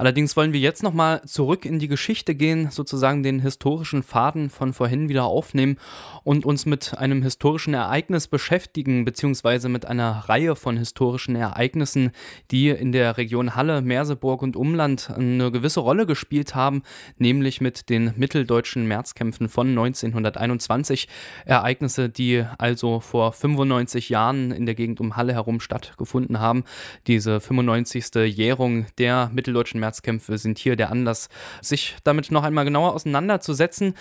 Allerdings wollen wir jetzt nochmal zurück in die Geschichte gehen, sozusagen den historischen Faden von vorhin wieder aufnehmen und uns mit einem historischen Ereignis beschäftigen, beziehungsweise mit einer Reihe von historischen Ereignissen, die in der Region Halle, Merseburg und Umland eine gewisse Rolle gespielt haben, nämlich mit den mitteldeutschen Märzkämpfen von 1921. Ereignisse, die also vor 95 Jahren in der Gegend um Halle herum stattgefunden haben. Diese 95. Jährung der mitteldeutschen Märzkämpfe Märzkämpfe sind hier der Anlass, sich damit noch einmal genauer auseinanderzusetzen.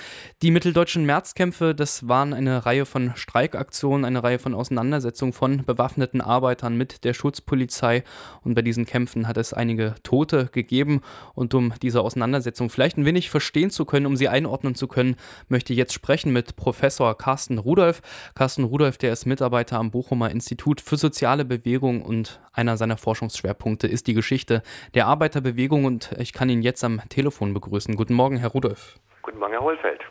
Die mitteldeutschen Märzkämpfe, das waren eine Reihe von Streikaktionen, eine Reihe von Auseinandersetzungen von bewaffneten Arbeitern mit der Schutzpolizei. Und bei diesen Kämpfen hat es einige Tote gegeben. Und um diese Auseinandersetzung vielleicht ein wenig verstehen zu können, um sie einordnen zu können, möchte ich jetzt sprechen mit Professor Carsten Rudolph. Carsten Rudolph, der ist Mitarbeiter am Bochumer Institut für soziale Bewegung und einer seiner Forschungsschwerpunkte ist die Geschichte der Arbeiterbewegung Sendung und ich kann ihn jetzt am Telefon begrüßen. Guten Morgen, Herr Rudolph. Guten Morgen, Herr Hohlfeld.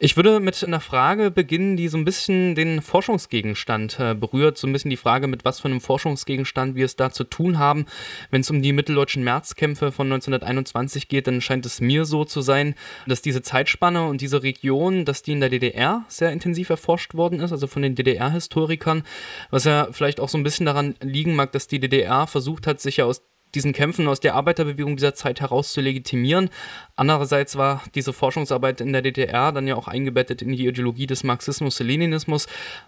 Ich würde mit einer Frage beginnen, die so ein bisschen den Forschungsgegenstand äh, berührt. So ein bisschen die Frage, mit was für einem Forschungsgegenstand wir es da zu tun haben. Wenn es um die mitteldeutschen Märzkämpfe von 1921 geht, dann scheint es mir so zu sein, dass diese Zeitspanne und diese Region, dass die in der DDR sehr intensiv erforscht worden ist, also von den DDR-Historikern, was ja vielleicht auch so ein bisschen daran liegen mag, dass die DDR versucht hat, sich ja aus diesen Kämpfen aus der Arbeiterbewegung dieser Zeit heraus zu legitimieren. Andererseits war diese Forschungsarbeit in der DDR dann ja auch eingebettet in die Ideologie des Marxismus-Leninismus.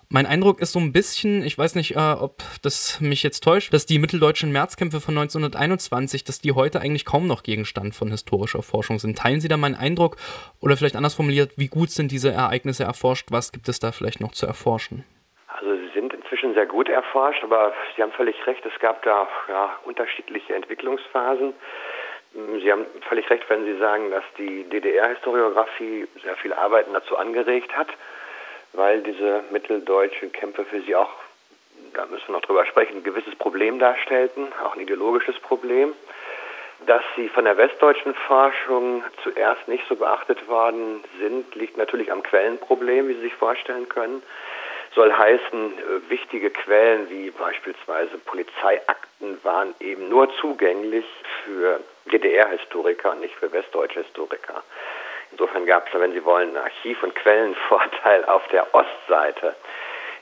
Mein Eindruck ist so ein bisschen, ich weiß nicht, äh, ob das mich jetzt täuscht, dass die mitteldeutschen Märzkämpfe von 1921, dass die heute eigentlich kaum noch Gegenstand von historischer Forschung sind. Teilen Sie da meinen Eindruck oder vielleicht anders formuliert, wie gut sind diese Ereignisse erforscht? Was gibt es da vielleicht noch zu erforschen? Inzwischen sehr gut erforscht, aber Sie haben völlig recht, es gab da ja, unterschiedliche Entwicklungsphasen. Sie haben völlig recht, wenn Sie sagen, dass die DDR-Historiografie sehr viel Arbeiten dazu angeregt hat, weil diese mitteldeutschen Kämpfe für sie auch, da müssen wir noch drüber sprechen, ein gewisses Problem darstellten, auch ein ideologisches Problem. Dass sie von der westdeutschen Forschung zuerst nicht so beachtet worden sind, liegt natürlich am Quellenproblem, wie Sie sich vorstellen können soll heißen, äh, wichtige Quellen wie beispielsweise Polizeiakten waren eben nur zugänglich für DDR-Historiker und nicht für westdeutsche Historiker. Insofern gab es, wenn Sie wollen, einen Archiv- und Quellenvorteil auf der Ostseite.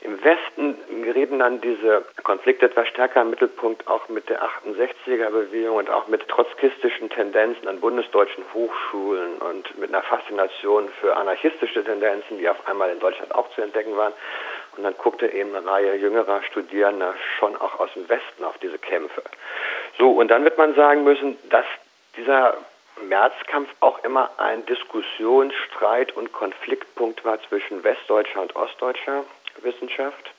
Im Westen gerieten dann diese Konflikte etwas stärker im Mittelpunkt, auch mit der 68er-Bewegung und auch mit trotzkistischen Tendenzen an bundesdeutschen Hochschulen und mit einer Faszination für anarchistische Tendenzen, die auf einmal in Deutschland auch zu entdecken waren. Und dann guckte eben eine Reihe jüngerer Studierender schon auch aus dem Westen auf diese Kämpfe. So, und dann wird man sagen müssen, dass dieser Märzkampf auch immer ein Diskussions-, Streit- und Konfliktpunkt war zwischen westdeutscher und ostdeutscher Wissenschaft.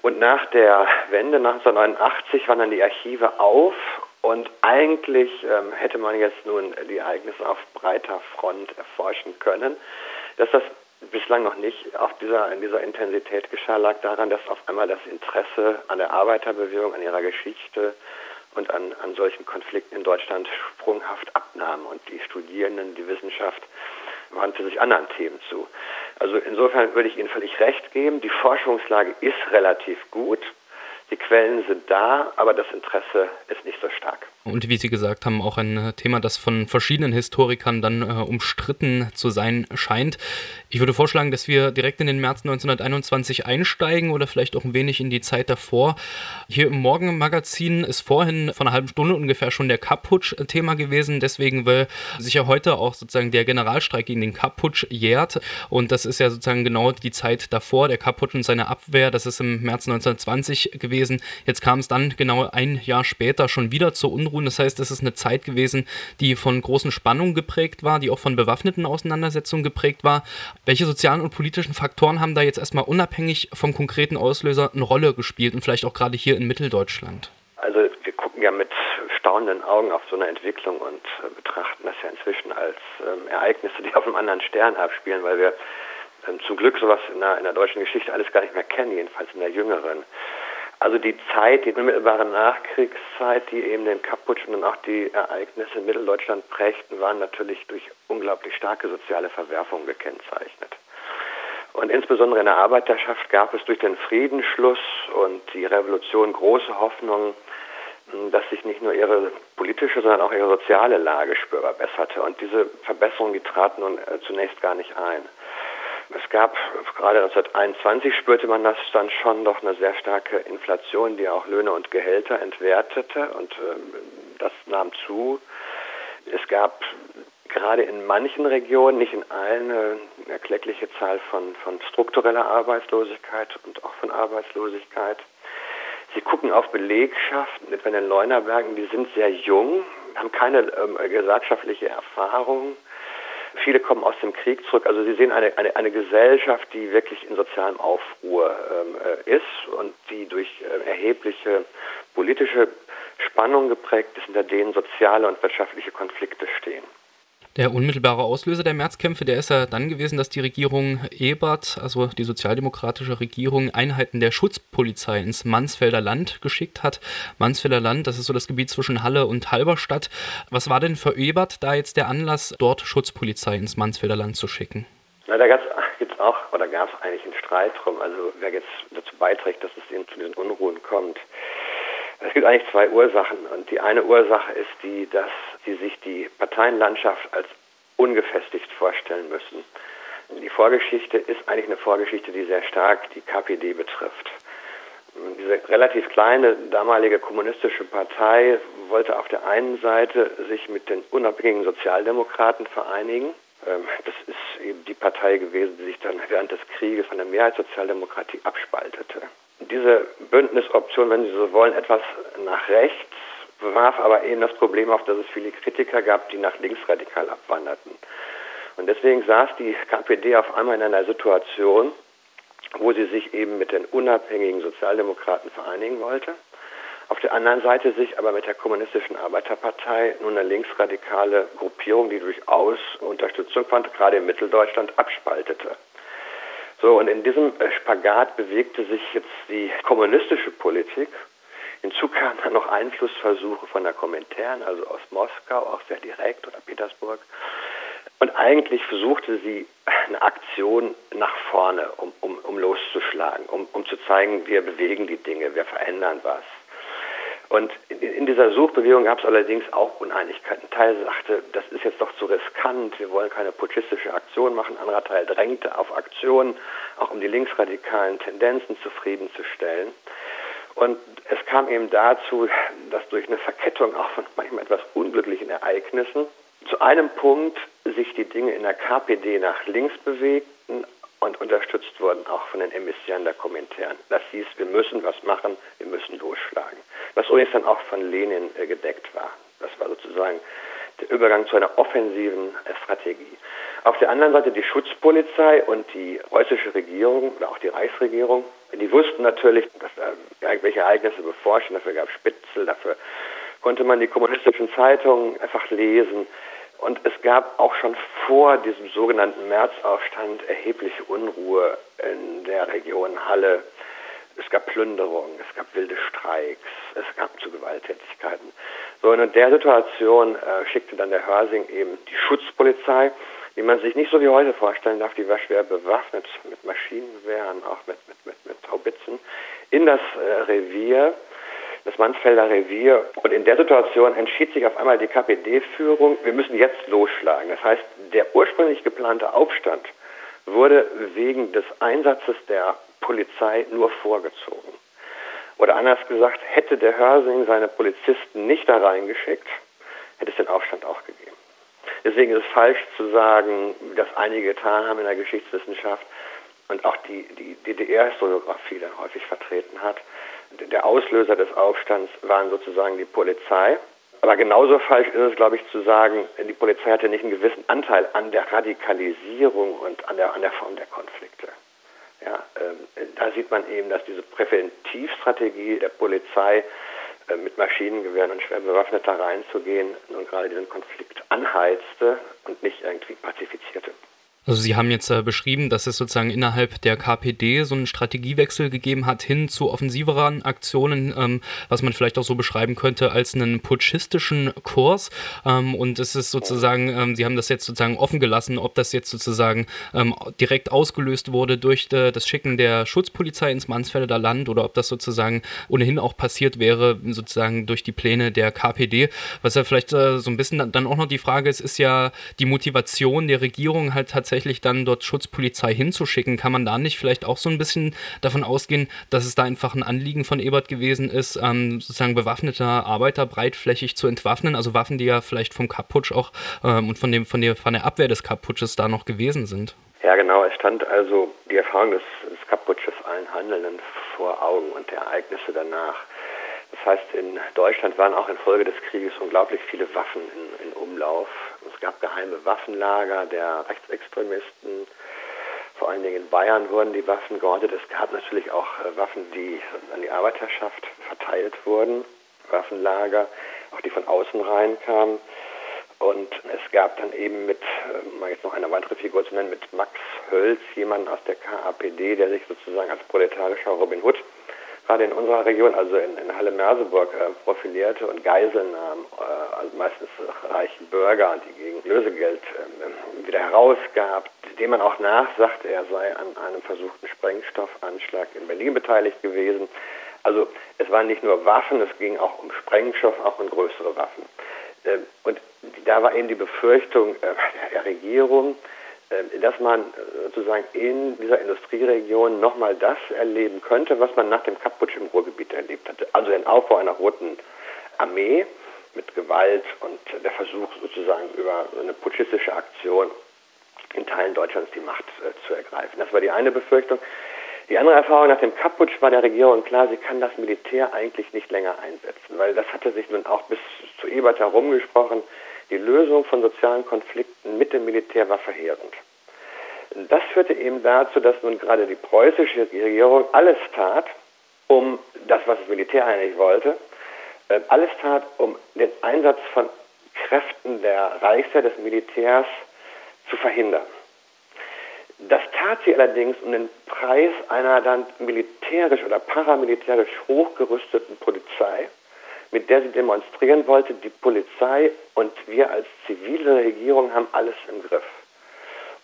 Und nach der Wende 1989 waren dann die Archive auf und eigentlich ähm, hätte man jetzt nun die Ereignisse auf breiter Front erforschen können. Dass das bislang noch nicht auf dieser, in dieser Intensität geschah, lag daran, dass auf einmal das Interesse an der Arbeiterbewegung, an ihrer Geschichte und an, an solchen Konflikten in Deutschland sprunghaft abnahm und die Studierenden, die Wissenschaft wandte sich anderen Themen zu. Also insofern würde ich Ihnen völlig recht geben, die Forschungslage ist relativ gut. Die Quellen sind da, aber das Interesse ist nicht so stark. Und wie Sie gesagt haben, auch ein äh, Thema, das von verschiedenen Historikern dann äh, umstritten zu sein scheint. Ich würde vorschlagen, dass wir direkt in den März 1921 einsteigen oder vielleicht auch ein wenig in die Zeit davor. Hier im Morgenmagazin ist vorhin vor einer halben Stunde ungefähr schon der Kapp-Putsch Thema gewesen. Deswegen, weil sich ja heute auch sozusagen der Generalstreik gegen den Kapp-Putsch jährt. Und das ist ja sozusagen genau die Zeit davor, der Kapp-Putsch und seine Abwehr. Das ist im März 1920 gewesen. Jetzt kam es dann genau ein Jahr später schon wieder zur Unruhen. Das heißt, es ist eine Zeit gewesen, die von großen Spannungen geprägt war, die auch von bewaffneten Auseinandersetzungen geprägt war. Welche sozialen und politischen Faktoren haben da jetzt erstmal unabhängig vom konkreten Auslöser eine Rolle gespielt und vielleicht auch gerade hier in Mitteldeutschland? Also wir gucken ja mit staunenden Augen auf so eine Entwicklung und äh, betrachten das ja inzwischen als ähm, Ereignisse, die auf einem anderen Stern abspielen, weil wir ähm, zum Glück sowas in der, in der deutschen Geschichte alles gar nicht mehr kennen, jedenfalls in der jüngeren. Also die Zeit, die unmittelbare Nachkriegszeit, die eben den Kapputsch und auch die Ereignisse in Mitteldeutschland prägten, waren natürlich durch unglaublich starke soziale Verwerfungen gekennzeichnet. Und insbesondere in der Arbeiterschaft gab es durch den Friedensschluss und die Revolution große Hoffnungen, dass sich nicht nur ihre politische, sondern auch ihre soziale Lage spürbar besserte. Und diese Verbesserungen, die traten nun äh, zunächst gar nicht ein. Es gab, gerade 1921 spürte man das dann schon doch eine sehr starke Inflation, die auch Löhne und Gehälter entwertete und ähm, das nahm zu. Es gab gerade in manchen Regionen, nicht in allen, eine erkleckliche Zahl von, von struktureller Arbeitslosigkeit und auch von Arbeitslosigkeit. Sie gucken auf Belegschaften, etwa in den Leunerbergen, die sind sehr jung, haben keine ähm, gesellschaftliche Erfahrung. Viele kommen aus dem Krieg zurück. Also Sie sehen eine, eine, eine Gesellschaft, die wirklich in sozialem Aufruhr ähm, äh, ist und die durch äh, erhebliche politische Spannungen geprägt ist, hinter denen soziale und wirtschaftliche Konflikte stehen. Der unmittelbare Auslöser der Märzkämpfe, der ist ja dann gewesen, dass die Regierung Ebert, also die sozialdemokratische Regierung, Einheiten der Schutzpolizei ins Mansfelder Land geschickt hat. Mansfelder Land, das ist so das Gebiet zwischen Halle und Halberstadt. Was war denn für Ebert da jetzt der Anlass, dort Schutzpolizei ins Mansfelder Land zu schicken? Na, da gab es auch, oder gab es eigentlich einen Streit drum, also wer jetzt dazu beiträgt, dass es eben zu den Unruhen kommt. Es gibt eigentlich zwei Ursachen. Und die eine Ursache ist die, dass sie sich die Parteienlandschaft als ungefestigt vorstellen müssen. Die Vorgeschichte ist eigentlich eine Vorgeschichte, die sehr stark die KPD betrifft. Diese relativ kleine damalige kommunistische Partei wollte auf der einen Seite sich mit den unabhängigen Sozialdemokraten vereinigen. Ähm, das ist eben die Partei gewesen, die sich dann während des Krieges von der Mehrheitssozialdemokratie abspaltete diese Bündnisoption, wenn Sie so wollen, etwas nach rechts, warf aber eben das Problem auf, dass es viele Kritiker gab, die nach links radikal abwanderten. Und deswegen saß die KPD auf einmal in einer Situation, wo sie sich eben mit den unabhängigen Sozialdemokraten vereinigen wollte, auf der anderen Seite sich aber mit der kommunistischen Arbeiterpartei nun eine linksradikale Gruppierung, die durchaus Unterstützung fand, gerade in Mitteldeutschland abspaltete. So, und in diesem äh, Spagat bewegte sich jetzt die kommunistische Politik. Hinzu kamen dann noch Einflussversuche von der Komintern, also aus Moskau, auch sehr direkt oder Petersburg. Und eigentlich versuchte sie eine Aktion nach vorne, um, um, um loszuschlagen, um, um zu zeigen, wir bewegen die Dinge, wir verändern was. Und in, in dieser Suchbewegung gab es allerdings auch Uneinigkeiten. Ein Teil sagte, das ist jetzt doch zu riskant, wir wollen keine putschistische Aktion machen. Ein anderer Teil drängte auf Aktionen, auch um die linksradikalen Tendenzen zufriedenzustellen. Und es kam eben dazu, dass durch eine Verkettung auch von manchmal etwas unglücklichen Ereignissen zu einem Punkt sich die Dinge in der KPD nach links bewegten, und unterstützt wurden auch von den Emissieren der Kommentaren. Das hieß, wir müssen was machen, wir müssen losschlagen. Was übrigens dann auch von Lenin äh, gedeckt war. Das war sozusagen der Übergang zu einer offensiven äh, Strategie. Auf der anderen Seite die Schutzpolizei und die preußische Regierung oder auch die Reichsregierung, die wussten natürlich, dass äh, irgendwelche Ereignisse beforschen, dafür gab es Spitzel, dafür konnte man die kommunistischen Zeitungen einfach lesen. Und es gab auch schon vor diesem sogenannten Märzaufstand erhebliche Unruhe in der Region Halle. Es gab Plünderungen, es gab wilde Streiks, es gab zu Gewalttätigkeiten. So, und in der Situation äh, schickte dann der Hörsing eben die Schutzpolizei, die man sich nicht so wie heute vorstellen darf, die war schwer bewaffnet mit Maschinengewehren, auch mit, mit, mit, mit Haubitzen, in das äh, Revier das Mansfelder Revier. Und in der Situation entschied sich auf einmal die KPD-Führung, wir müssen jetzt losschlagen. Das heißt, der ursprünglich geplante Aufstand wurde wegen des Einsatzes der Polizei nur vorgezogen. Oder anders gesagt, hätte der Hörsing seine Polizisten nicht da reingeschickt, hätte es den Aufstand auch gegeben. Deswegen ist es falsch zu sagen, dass einige getan haben in der Geschichtswissenschaft und auch die, die DDR-Historiografie dann häufig vertreten hat, der Auslöser des Aufstands waren sozusagen die Polizei. Aber genauso falsch ist es, glaube ich, zu sagen, die Polizei hatte nicht einen gewissen Anteil an der Radikalisierung und an der, an der Form der Konflikte. Ja, ähm, da sieht man eben, dass diese Präventivstrategie der Polizei mit Maschinengewehren und schwer bewaffnet da reinzugehen nun gerade diesen Konflikt anheizte und nicht irgendwie pazifizierte. Also Sie haben jetzt äh, beschrieben, dass es sozusagen innerhalb der KPD so einen Strategiewechsel gegeben hat hin zu offensiveren Aktionen, ähm, was man vielleicht auch so beschreiben könnte als einen putschistischen Kurs. Ähm, und es ist sozusagen, ähm, Sie haben das jetzt sozusagen offen gelassen, ob das jetzt sozusagen ähm, direkt ausgelöst wurde durch de, das Schicken der Schutzpolizei ins Mansfelder Land oder ob das sozusagen ohnehin auch passiert wäre, sozusagen durch die Pläne der KPD. Was ja vielleicht äh, so ein bisschen dann auch noch die Frage ist, ist ja die Motivation der Regierung halt tatsächlich tatsächlich dann dort Schutzpolizei hinzuschicken, kann man da nicht vielleicht auch so ein bisschen davon ausgehen, dass es da einfach ein Anliegen von Ebert gewesen ist, ähm, sozusagen bewaffnete Arbeiter breitflächig zu entwaffnen, also Waffen, die ja vielleicht vom Kapputsch auch ähm, und von, dem, von, der, von der Abwehr des Kapputsches da noch gewesen sind. Ja, genau. Es stand also die Erfahrung des, des Kapputsches allen Handelnden vor Augen und der Ereignisse danach. Das heißt, in Deutschland waren auch infolge des Krieges unglaublich viele Waffen in, in Umlauf. Es gab geheime Waffenlager der Rechtsextremisten. Vor allen Dingen in Bayern wurden die Waffen geortet. Es gab natürlich auch äh, Waffen, die an die Arbeiterschaft verteilt wurden, Waffenlager, auch die von außen reinkamen. Und es gab dann eben mit, äh, mal jetzt noch eine weitere Figur zu nennen, mit Max Hölz, jemanden aus der KAPD, der sich sozusagen als proletarischer Robin Hood gerade in unserer Region, also in, in Halle-Merseburg, äh, profilierte und Geiseln nahm, äh, also meistens reichen Bürger, die gegen Lösegeld äh, wieder herausgab, dem man auch nachsagte, er sei an einem versuchten Sprengstoffanschlag in Berlin beteiligt gewesen. Also es waren nicht nur Waffen, es ging auch um Sprengstoff, auch um größere Waffen. Äh, und da war eben die Befürchtung äh, der Regierung, dass man äh, sozusagen in dieser Industrieregion nochmal das erleben könnte, was man nach dem Kapputsch im Ruhrgebiet erlebt hatte. Also den Aufbau einer roten Armee mit Gewalt und der Versuch sozusagen über eine putschistische Aktion in Teilen Deutschlands die Macht äh, zu ergreifen. Das war die eine Befürchtung. Die andere Erfahrung nach dem Kapputsch war der Regierung klar, sie kann das Militär eigentlich nicht länger einsetzen, weil das hatte sich nun auch bis zu Ebert herumgesprochen. Die Lösung von sozialen Konflikten mit dem Militär war verheerend. Das führte eben dazu, dass nun gerade die preußische Regierung alles tat, um das, was das Militär eigentlich wollte, äh, alles tat, um den Einsatz von Kräften der Reichswehr, des Militärs zu verhindern. Das tat sie allerdings um den Preis einer dann militärisch oder paramilitärisch hochgerüsteten Polizei, mit der sie demonstrieren wollte, die Polizei und wir als zivile Regierung haben alles im Griff.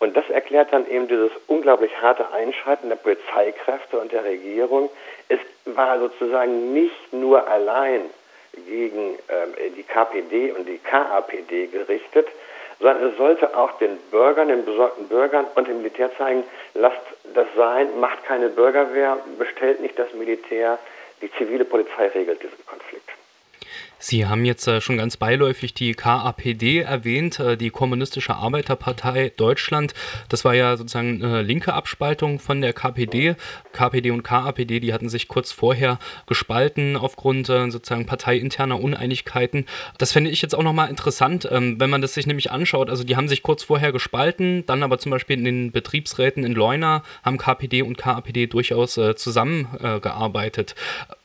Und das erklärt dann eben dieses unglaublich harte Einschreiten der Polizeikräfte und der Regierung. Es war sozusagen nicht nur allein gegen ähm, die KPD und die KAPD gerichtet, sondern es sollte auch den Bürgern, den besorgten Bürgern und dem Militär zeigen, lasst das sein, macht keine Bürgerwehr, bestellt nicht das Militär, die zivile Polizei regelt diesen Konflikt. Sie haben jetzt äh, schon ganz beiläufig die KAPD erwähnt, äh, die Kommunistische Arbeiterpartei Deutschland. Das war ja sozusagen eine linke Abspaltung von der KPD. KPD und KAPD, die hatten sich kurz vorher gespalten aufgrund äh, sozusagen parteiinterner Uneinigkeiten. Das fände ich jetzt auch nochmal interessant, ähm, wenn man das sich nämlich anschaut. Also die haben sich kurz vorher gespalten, dann aber zum Beispiel in den Betriebsräten in Leuna haben KPD und KAPD durchaus zusammengearbeitet.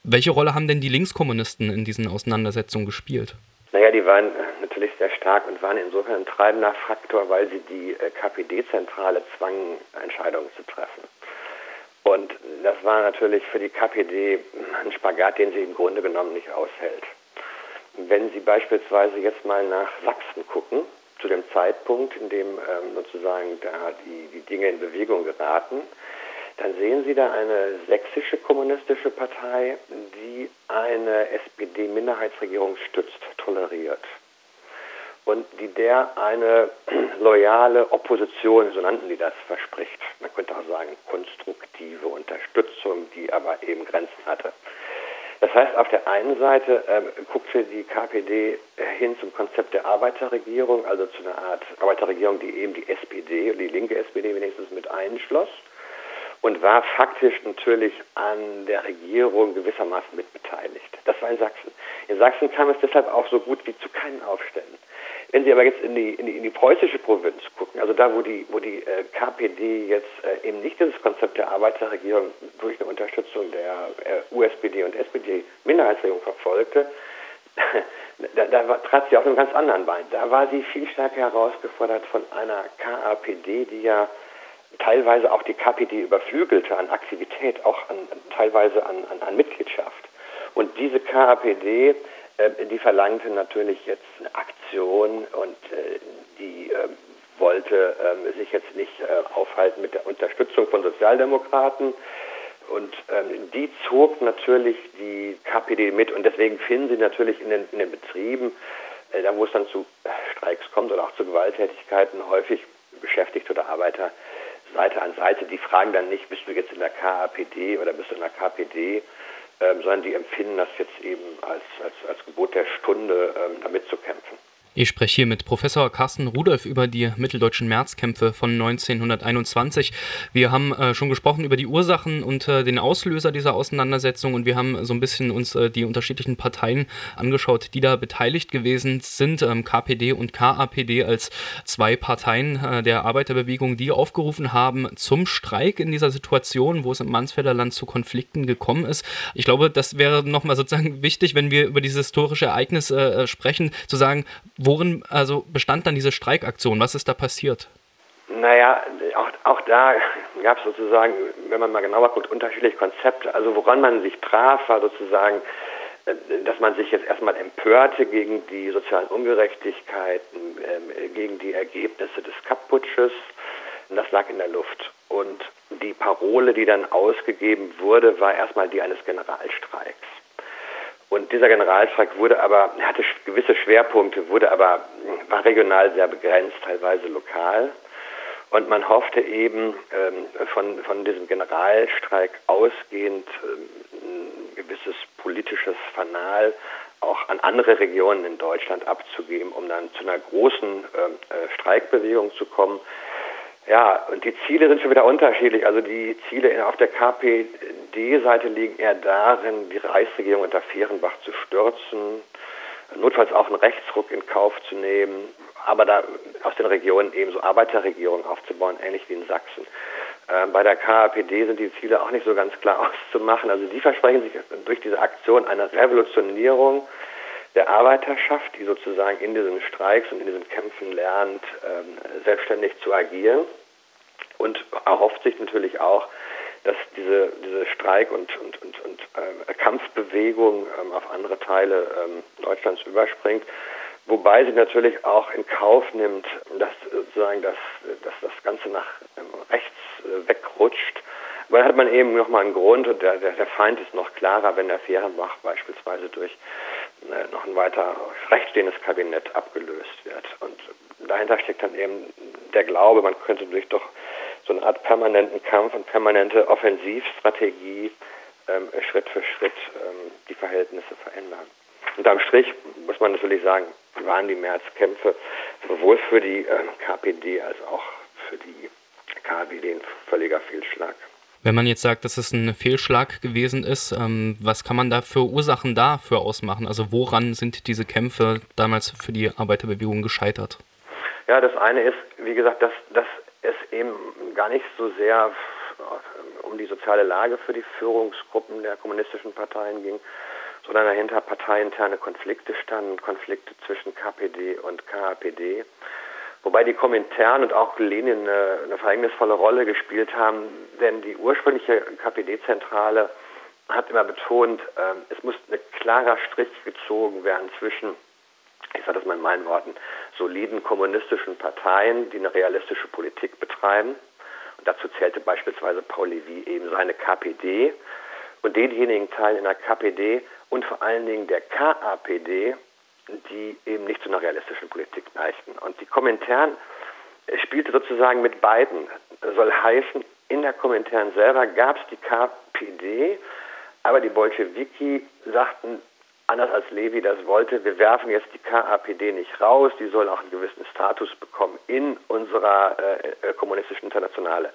Welche Rolle haben denn die Linkskommunisten in diesen Auseinandersetzungen gespielt? Naja, die waren natürlich sehr stark und waren insofern ein treibender Faktor, weil sie die äh, KPD-Zentrale zwangen, Entscheidungen zu treffen. Und das war natürlich für die KPD ein Spagat, den sie im Grunde genommen nicht aushält. Wenn Sie beispielsweise jetzt mal nach Sachsen gucken, zu dem Zeitpunkt, in dem ähm, sozusagen da die, die Dinge in Bewegung geraten, dann sehen Sie da eine sächsische kommunistische Partei, die eine SPD-Minderheitsregierung stützt, toleriert und die der eine loyale Opposition, so nannten die das, verspricht. Man könnte auch sagen konstruktive Unterstützung, die aber eben Grenzen hatte. Das heißt, auf der einen Seite ähm, guckte die KPD hin zum Konzept der Arbeiterregierung, also zu einer Art Arbeiterregierung, die eben die SPD, die linke SPD wenigstens mit einschloss und war faktisch natürlich an der Regierung gewissermaßen mitbeteiligt. Das war in Sachsen. In Sachsen kam es deshalb auch so gut wie zu keinen Aufständen. Wenn Sie aber jetzt in die, in die, in die preußische Provinz gucken, also da, wo die, wo die äh, KPD jetzt äh, eben nicht dieses Konzept der Arbeiterregierung durch eine Unterstützung der äh, USPD und SPD Minderheitsregierung verfolgte, da, da trat sie auf einem ganz anderen Bein. Da war sie viel stärker herausgefordert von einer KAPD, die ja teilweise auch die KPD überflügelte an Aktivität, auch an, teilweise an, an, an Mitgliedschaft. Und diese KAPD, äh, die verlangte natürlich jetzt eine Aktion und äh, die äh, wollte ähm, sich jetzt nicht äh, aufhalten mit der Unterstützung von Sozialdemokraten. Und ähm, die zog natürlich die KPD mit und deswegen finden sie natürlich in den, in den Betrieben, äh, da wo es dann zu Streiks kommt oder auch zu Gewalttätigkeiten, häufig Beschäftigte oder Arbeiter Seite an Seite. Die fragen dann nicht, bist du jetzt in der KAPD oder bist du in der KPD, ähm, sondern die empfinden das jetzt eben als, als, als Gebot der Stunde, ähm, damit zu kämpfen. Ich spreche hier mit Professor Carsten Rudolf über die mitteldeutschen Märzkämpfe von 1921. Wir haben äh, schon gesprochen über die Ursachen und äh, den Auslöser dieser Auseinandersetzung und wir haben so ein bisschen uns äh, die unterschiedlichen Parteien angeschaut, die da beteiligt gewesen sind. Ähm, KPD und KAPD als zwei Parteien äh, der Arbeiterbewegung, die aufgerufen haben zum Streik in dieser Situation, wo es im Mansfelder Land zu Konflikten gekommen ist. Ich glaube, das wäre nochmal sozusagen wichtig, wenn wir über dieses historische Ereignis äh, sprechen, zu sagen, worin also bestand dann diese Streikaktion? Was ist da passiert? Naja, auch, auch da gab es sozusagen, wenn man mal genauer guckt, unterschiedliche Konzepte. Also woran man sich traf, war sozusagen, äh, dass man sich jetzt erstmal empörte gegen die sozialen Ungerechtigkeiten, ähm, gegen die Ergebnisse des Kapp-Putsches. Das lag in der Luft. Und die Parole, die dann ausgegeben wurde, war erstmal die eines Generalstreiks. Und dieser Generalstreik wurde aber, hatte gewisse Schwerpunkte, wurde aber, war regional sehr begrenzt, teilweise lokal. Und man hoffte eben ähm, von, von diesem Generalstreik ausgehend ähm, ein gewisses politisches Fanal auch an andere Regionen in Deutschland abzugeben, um dann zu einer großen ähm, äh, Streikbewegung zu kommen. Ja, und die Ziele sind schon wieder unterschiedlich. Also die Ziele auf der KPD-Seite liegen eher darin, die Reichsregierung unter Fehrenbach zu stürzen, notfalls auch einen Rechtsruck in Kauf zu nehmen, aber da aus den Regionen eben so Arbeiterregierungen aufzubauen, ähnlich wie in Sachsen. Äh, bei der KPD sind die Ziele auch nicht so ganz klar auszumachen. Also die versprechen sich durch diese Aktion eine Revolutionierung der Arbeiterschaft, die sozusagen in diesen Streiks und in diesen Kämpfen lernt, ähm, selbstständig zu agieren und erhofft sich natürlich auch, dass diese, diese Streik- und, und, und, und äh, Kampfbewegung ähm, auf andere Teile ähm, Deutschlands überspringt. Wobei sie natürlich auch in Kauf nimmt, dass sozusagen das, dass das Ganze nach ähm, rechts äh, wegrutscht. Weil hat man eben nochmal einen Grund und der, der, Feind ist noch klarer, wenn der Fehrenbach beispielsweise durch noch ein weiter rechtsstehendes Kabinett abgelöst wird. Und dahinter steckt dann eben der Glaube, man könnte durch doch so eine Art permanenten Kampf und permanente Offensivstrategie ähm, Schritt für Schritt ähm, die Verhältnisse verändern. Unterm Strich muss man natürlich sagen, waren die Märzkämpfe sowohl für die äh, KPD als auch für die KPD ein völliger Fehlschlag. Wenn man jetzt sagt, dass es ein Fehlschlag gewesen ist, ähm, was kann man da für Ursachen dafür ausmachen? Also woran sind diese Kämpfe damals für die Arbeiterbewegung gescheitert? Ja, das eine ist, wie gesagt, dass, dass es eben gar nicht so sehr äh, um die soziale Lage für die Führungsgruppen der kommunistischen Parteien ging, sondern dahinter parteiinterne Konflikte standen, Konflikte zwischen KPD und KAPD. Wobei die Komintern und auch Lenin eine, eine verhängnisvolle Rolle gespielt haben, denn die ursprüngliche KPD-Zentrale hat immer betont, äh, es muss ein klarer Strich gezogen werden zwischen, ich sage das mal in meinen Worten, soliden kommunistischen Parteien, die eine realistische Politik betreiben. Und dazu zählte beispielsweise Paul Levy eben seine KPD und denjenigen Teilen in der KPD und vor allen Dingen der KAPD, die eben nicht zu einer realistischen Politik neigten. Und die Kommentaren spielte sozusagen mit beiden. Soll heißen, in der Kommentaren selber gab es die KPD, aber die Bolschewiki sagten, anders als Levi das wollte, wir werfen jetzt die KAPD nicht raus, die soll auch einen gewissen Status bekommen in unserer äh, kommunistischen Internationale.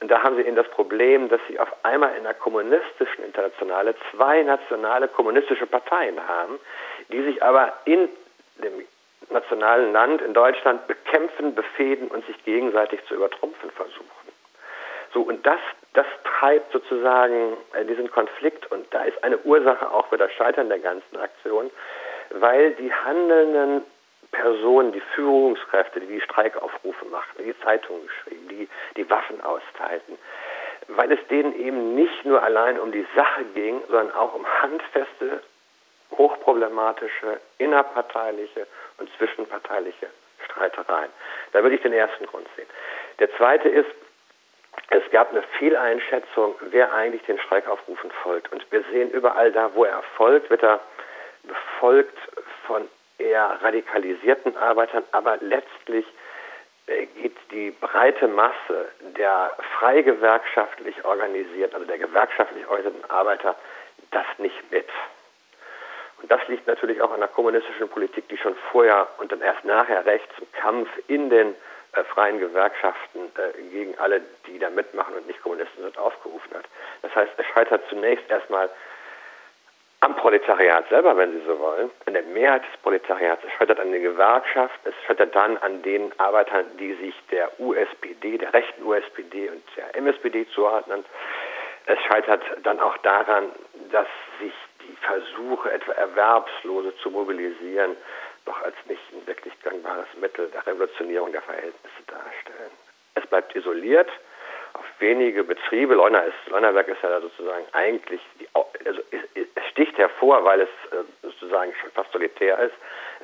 Und, da haben sie eben das Problem, dass sie auf einmal in der kommunistischen Internationale zwei nationale kommunistische Parteien haben, die sich aber in dem nationalen Land, in Deutschland, bekämpfen, befehden und sich gegenseitig zu übertrumpfen versuchen. So, und das, das treibt sozusagen äh, diesen Konflikt und da ist eine Ursache auch für das Scheitern der ganzen Aktion, weil die handelnden Personen, die Führungskräfte, die die Streikaufrufe machten, die Zeitungen geschrieben, die die Waffen austeilten, weil es denen eben nicht nur allein um die Sache ging, sondern auch um handfeste, hochproblematische, innerparteiliche und zwischenparteiliche Streitereien. Da würde ich den ersten Grund sehen. Der zweite ist, es gab eine Fehleinschätzung, wer eigentlich den Streikaufrufen folgt. Und wir sehen überall da, wo er folgt, wird er befolgt von eher radikalisierten Arbeitern, aber letztlich äh, geht die breite Masse der frei gewerkschaftlich organisierten, also der gewerkschaftlich organisierten Arbeiter, das nicht mit. Das liegt natürlich auch an der kommunistischen Politik, die schon vorher und dann erst nachher recht zum Kampf in den äh, freien Gewerkschaften äh, gegen alle, die da mitmachen und nicht Kommunisten sind, aufgerufen hat. Das heißt, es scheitert zunächst erstmal am Proletariat selber, wenn Sie so wollen, an der Mehrheit des Proletariats. Es scheitert an den Gewerkschaften, es scheitert dann an den Arbeitern, die sich der USPD, der rechten USPD und der MSPD zuordnen. Es scheitert dann auch daran, dass sich die Versuche, etwa Erwerbslose zu mobilisieren, doch als nicht ein wirklich gangbares Mittel der Revolutionierung der Verhältnisse darstellen. Es bleibt isoliert auf wenige Betriebe. Leuna ist, Leunawerk ist ja sozusagen eigentlich, die, also es sticht hervor, weil es äh, sozusagen schon fast solitär ist.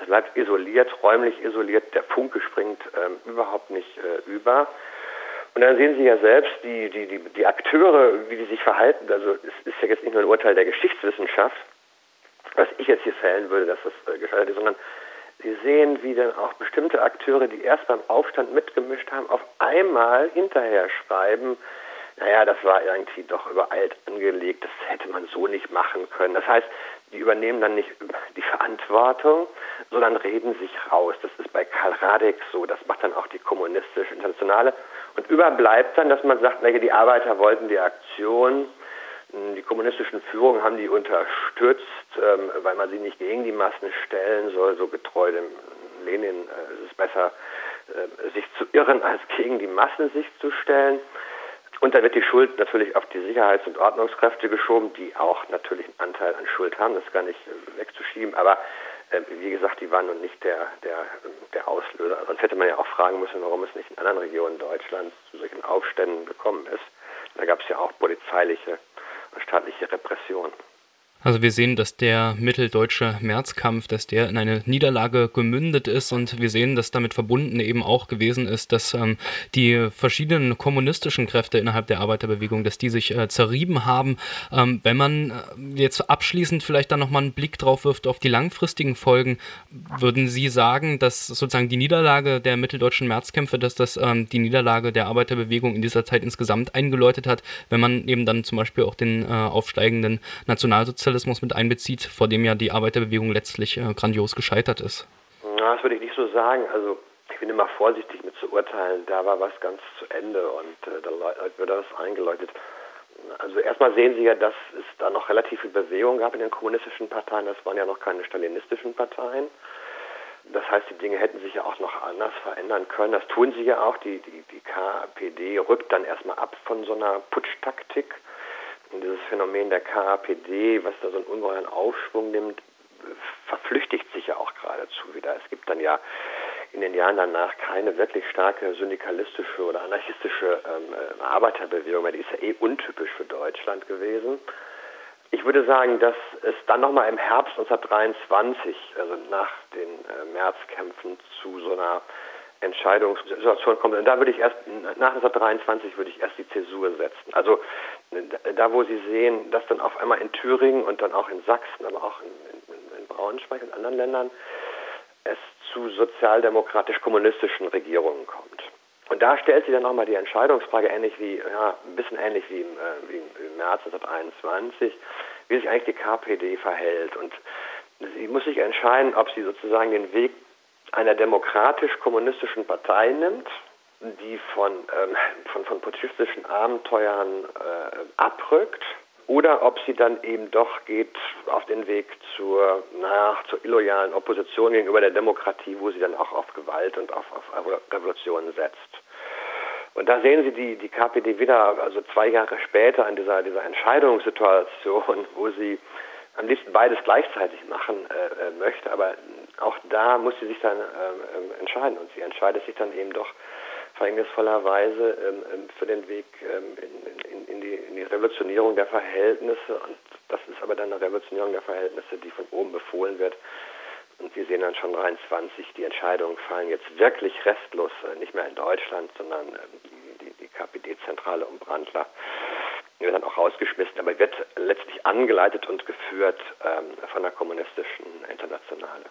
Es bleibt isoliert, räumlich isoliert. Der Funke springt ähm, überhaupt nicht äh, über. Und dann sehen Sie ja selbst die, die, die, die Akteure, wie die sich verhalten. Also es ist ja jetzt nicht nur ein Urteil der Geschichtswissenschaft, was ich jetzt hier fällen würde, dass das äh, gescheitert ist, sondern Sie sehen, wie dann auch bestimmte Akteure, die erst beim Aufstand mitgemischt haben, auf einmal hinterher schreiben, naja, das war irgendwie doch übereilt angelegt, das hätte man so nicht machen können. Das heißt, die übernehmen dann nicht die Verantwortung, sondern reden sich raus. Das ist bei Karl Radek so, das macht dann auch die kommunistische Internationale. Und überbleibt dann, dass man sagt, naja, die Arbeiter wollten die Aktion, die kommunistischen Führungen haben die unterstützt, ähm, weil man sie nicht gegen die Massen stellen soll, so getreu dem Lenin. Äh, es ist besser, äh, sich zu irren, als gegen die Massen sich zu stellen. Und da wird die Schuld natürlich auf die Sicherheits- und Ordnungskräfte geschoben, die auch natürlich einen Anteil an Schuld haben, das ist gar nicht äh, wegzuschieben. Aber wie gesagt, die waren nun nicht der, der, der Auslöser. Sonst hätte man ja auch fragen müssen, warum es nicht in anderen Regionen Deutschlands zu solchen Aufständen gekommen ist. Da gab es ja auch polizeiliche staatliche Repression. Also wir sehen, dass der mitteldeutsche Märzkampf, dass der in eine Niederlage gemündet ist und wir sehen, dass damit verbunden eben auch gewesen ist, dass ähm, die verschiedenen kommunistischen Kräfte innerhalb der Arbeiterbewegung, dass die sich äh, zerrieben haben. Ähm, wenn man äh, jetzt abschließend vielleicht dann nochmal einen Blick drauf wirft auf die langfristigen Folgen, würden Sie sagen, dass sozusagen die Niederlage der mitteldeutschen Märzkämpfe, dass das ähm, die Niederlage der Arbeiterbewegung in dieser Zeit insgesamt eingeläutet hat, wenn man eben dann zum Beispiel auch den äh, aufsteigenden Nationalsozialismus Rechtssozialismus mit einbezieht, vor dem ja die Arbeiterbewegung letztlich äh, grandios gescheitert ist? Na, das würde ich nicht so sagen. Also ich bin immer vorsichtig mit zu urteilen. Da war was ganz zu Ende und äh, da wird das eingeläutet. Also erstmal sehen Sie ja, dass es da noch relativ viel Bewegung gab in den kommunistischen Parteien. Das waren ja noch keine stalinistischen Parteien. Das heißt, die Dinge hätten sich ja auch noch anders verändern können. Das tun sie ja auch. Die, die, die KPD rückt dann erstmal ab von so einer Putschtaktik und dieses Phänomen der KAPD, was da so einen ungeheuren Aufschwung nimmt, verflüchtigt sich ja auch geradezu wieder. Es gibt dann ja in den Jahren danach keine wirklich starke syndikalistische oder anarchistische ähm, äh, Arbeiterbewegung mehr. Die ist ja eh untypisch für Deutschland gewesen. Ich würde sagen, dass es dann nochmal im Herbst 1923, also nach den äh, Märzkämpfen, zu so einer Entscheidungssituation kommt. Und da würde ich erst, nach 1923 würde ich erst die Zäsur setzen. Also da, wo Sie sehen, dass dann auf einmal in Thüringen und dann auch in Sachsen, aber auch in, in, in Braunschweig und anderen Ländern es zu sozialdemokratisch-kommunistischen Regierungen kommt. Und da stellt sich dann nochmal die Entscheidungsfrage, ähnlich wie, ja, ein bisschen ähnlich wie im, äh, wie im März 1921, wie sich eigentlich die KPD verhält. Und sie muss sich entscheiden, ob sie sozusagen den Weg einer demokratisch-kommunistischen Partei nimmt, die von, ähm, von, von putschistischen Abenteuern äh, abrückt, oder ob sie dann eben doch geht auf den Weg zur, naja, zur illoyalen Opposition gegenüber der Demokratie, wo sie dann auch auf Gewalt und auf, auf Revolution setzt. Und da sehen Sie die, die KPD wieder, also zwei Jahre später in dieser, dieser Entscheidungssituation, wo sie am liebsten beides gleichzeitig machen äh, äh möchte, aber auch da muss sie sich dann ähm, ähm, entscheiden. Und sie entscheidet sich dann eben doch verhängnisvollerweise ähm, ähm für den Weg ähm, in, in, in, die, in, die, Revolutionierung der Verhältnisse. Und das ist aber dann eine Revolutionierung der Verhältnisse, die von oben befohlen wird. Und wir sehen dann schon 23, die Entscheidungen fallen jetzt wirklich restlos, äh, nicht mehr in Deutschland, sondern ähm, die, die KPD-Zentrale um Brandler wird dann auch rausgeschmissen, aber wird letztlich angeleitet und geführt von der kommunistischen Internationale.